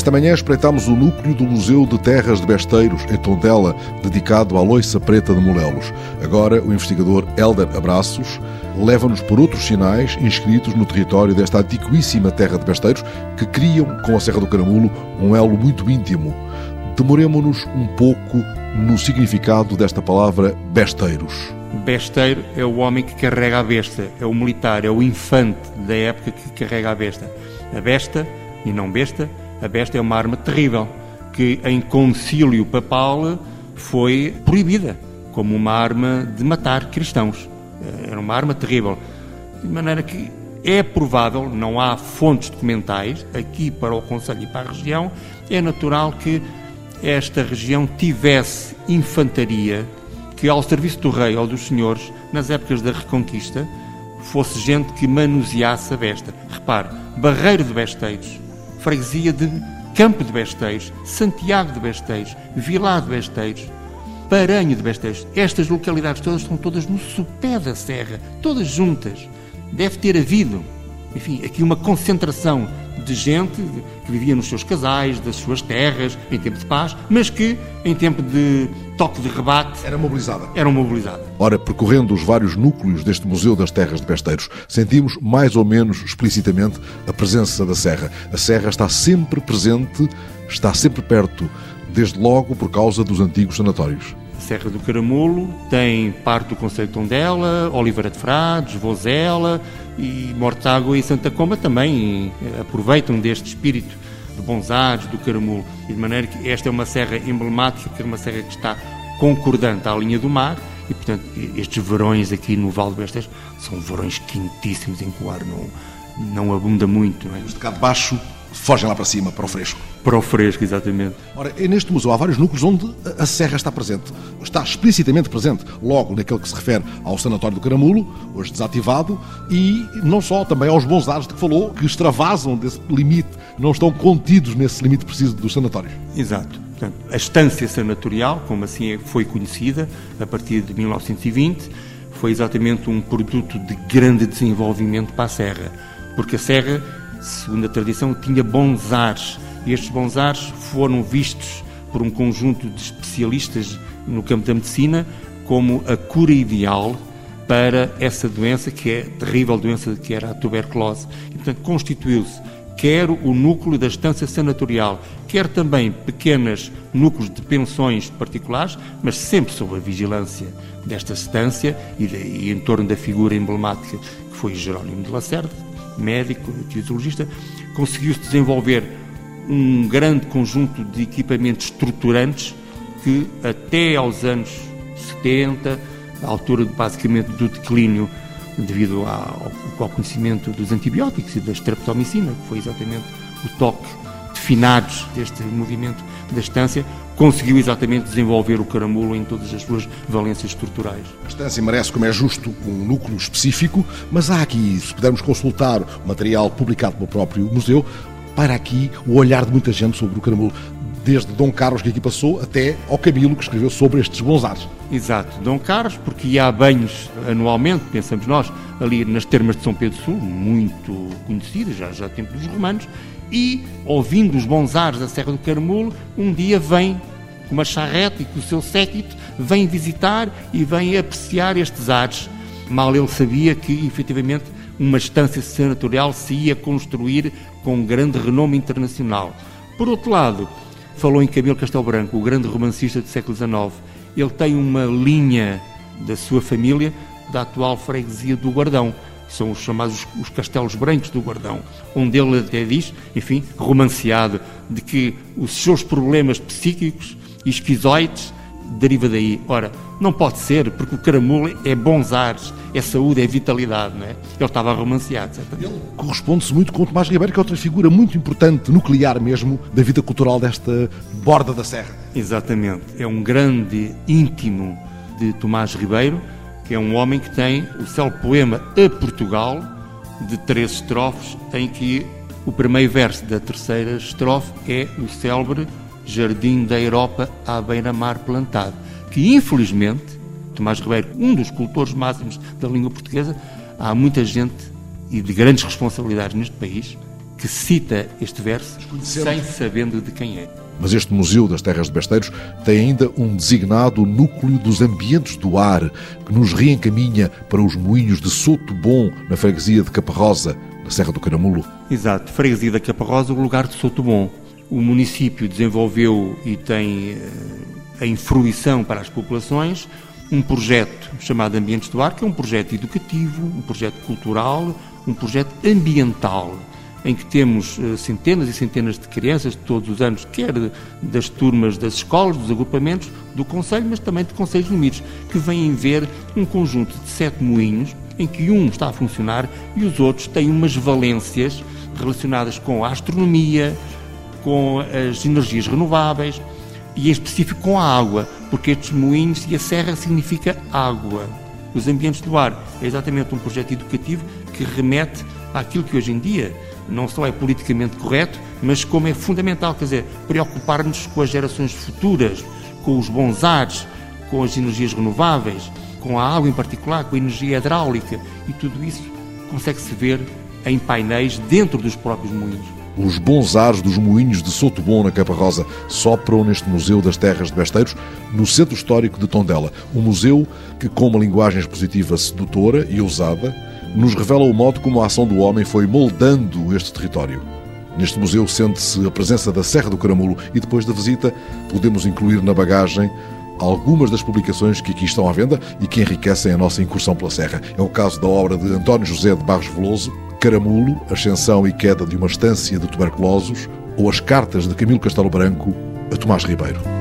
Esta manhã espreitámos o núcleo do Museu de Terras de Besteiros, em Tondela, dedicado à loiça preta de Molelos. Agora, o investigador Helder Abraços leva-nos por outros sinais inscritos no território desta antiquíssima terra de Besteiros, que criam, com a Serra do Caramulo, um elo muito íntimo. Demoremos-nos um pouco no significado desta palavra besteiros. Besteiro é o homem que carrega a besta, é o militar, é o infante da época que carrega a besta. A besta, e não besta, a besta é uma arma terrível que em concílio papal foi proibida como uma arma de matar cristãos. Era uma arma terrível. De maneira que é provável, não há fontes documentais aqui para o Conselho e para a região, é natural que esta região tivesse infantaria que, ao serviço do rei ou dos senhores, nas épocas da Reconquista, fosse gente que manuseasse a besta. Repare, Barreiro de Besteiros, freguesia de Campo de Besteiros, Santiago de Besteiros, Vilar de Besteiros, Paranho de Besteiros. Estas localidades todas estão todas no sopé da serra, todas juntas. Deve ter havido, enfim, aqui uma concentração de gente que vivia nos seus casais, das suas terras, em tempo de paz, mas que, em tempo de toque de rebate... Era mobilizada. Eram mobilizada. Ora, percorrendo os vários núcleos deste Museu das Terras de Besteiros, sentimos mais ou menos explicitamente a presença da Serra. A Serra está sempre presente, está sempre perto, desde logo por causa dos antigos sanatórios. Serra do Caramulo, tem parte do Conselho de Tondela, Oliveira de Frades, Vozela e Mortágua e Santa Comba também aproveitam deste espírito de bons ares do Caramulo. E de maneira que esta é uma serra emblemática, que é uma serra que está concordante à linha do mar e, portanto, estes verões aqui no Val de Bestas são verões quentíssimos em que o ar não, não abunda muito. Não é? De cá baixo fogem lá para cima, para o fresco. Para o fresco, exatamente. Ora, neste museu há vários núcleos onde a serra está presente. Está explicitamente presente, logo naquele que se refere ao Sanatório do Caramulo, hoje desativado, e não só, também aos bons ares de que falou, que extravasam desse limite, não estão contidos nesse limite preciso dos sanatórios. Exato. Portanto, a estância sanatorial, como assim foi conhecida, a partir de 1920, foi exatamente um produto de grande desenvolvimento para a Serra, porque a Serra segundo a tradição, tinha bons ares. E estes bons ares foram vistos por um conjunto de especialistas no campo da medicina como a cura ideal para essa doença, que é a terrível doença que era a tuberculose. E, portanto, constituiu-se quer o núcleo da estância sanatorial, quer também pequenos núcleos de pensões particulares, mas sempre sob a vigilância desta estância e, de, e em torno da figura emblemática que foi Jerónimo de Lacerda, médico, fisiologista, conseguiu-se desenvolver um grande conjunto de equipamentos estruturantes que até aos anos 70, à altura basicamente do declínio devido ao, ao conhecimento dos antibióticos e da streptomicina, que foi exatamente o toque finados deste movimento da estância, conseguiu exatamente desenvolver o caramulo em todas as suas valências estruturais. A estância merece, como é justo, um núcleo específico, mas há aqui, se pudermos consultar o material publicado pelo próprio museu, para aqui o olhar de muita gente sobre o caramulo desde Dom Carlos que aqui passou até ao Camilo que escreveu sobre estes bons ares. Exato, Dom Carlos, porque há banhos anualmente, pensamos nós, ali nas termas de São Pedro Sul, muito conhecidas, já, já tempo dos romanos, e, ouvindo os bons ares da Serra do Caramulo, um dia vem com uma charrete e com o seu séquito, vem visitar e vem apreciar estes ares. Mal ele sabia que, efetivamente, uma estância senatorial se ia construir com grande renome internacional. Por outro lado, falou em Camilo Castelo Branco, o grande romancista do século XIX. Ele tem uma linha da sua família da atual freguesia do Guardão são os chamados os castelos brancos do Guardão, onde ele até diz, enfim, romanceado, de que os seus problemas psíquicos e esquizoides deriva daí. Ora, não pode ser, porque o caramulo é bons ares, é saúde, é vitalidade, não é? Ele estava romanceado, certamente. Ele corresponde-se muito com o Tomás Ribeiro, que é outra figura muito importante, nuclear mesmo, da vida cultural desta borda da serra. Exatamente. É um grande íntimo de Tomás Ribeiro, que é um homem que tem o célebre poema A Portugal, de três estrofes, em que o primeiro verso da terceira estrofe é o célebre Jardim da Europa à beira-mar plantado, que infelizmente, Tomás Ribeiro, um dos cultores máximos da língua portuguesa, há muita gente e de grandes responsabilidades neste país que cita este verso sem sabendo de quem é. Mas este Museu das Terras de Besteiros tem ainda um designado núcleo dos ambientes do ar, que nos reencaminha para os moinhos de Soto Bom, na freguesia de Caparrosa, na Serra do Caramulo. Exato, freguesia da Caparrosa, o lugar de Soto Bom. O município desenvolveu e tem eh, em fruição para as populações um projeto chamado Ambientes do Ar, que é um projeto educativo, um projeto cultural, um projeto ambiental em que temos uh, centenas e centenas de crianças todos os anos, quer das turmas das escolas, dos agrupamentos, do Conselho, mas também de Conselhos Unidos, que vêm ver um conjunto de sete moinhos, em que um está a funcionar e os outros têm umas valências relacionadas com a astronomia, com as energias renováveis e em específico com a água, porque estes moinhos e a serra significa água. Os ambientes do ar é exatamente um projeto educativo que remete àquilo que hoje em dia não só é politicamente correto, mas como é fundamental, quer dizer, preocupar-nos com as gerações futuras, com os bons ares, com as energias renováveis, com a água em particular, com a energia hidráulica e tudo isso consegue-se ver em painéis dentro dos próprios moinhos. Os bons ares dos moinhos de Soto Bom, na Capa Rosa, sopram neste Museu das Terras de Besteiros, no Centro Histórico de Tondela. Um museu que, com uma linguagem expositiva sedutora e ousada, nos revela o modo como a ação do homem foi moldando este território. Neste museu sente-se a presença da Serra do Caramulo e depois da visita podemos incluir na bagagem algumas das publicações que aqui estão à venda e que enriquecem a nossa incursão pela Serra. É o caso da obra de António José de Barros Veloso, Caramulo, Ascensão e Queda de uma Estância de Tuberculosos, ou as cartas de Camilo Castelo Branco a Tomás Ribeiro.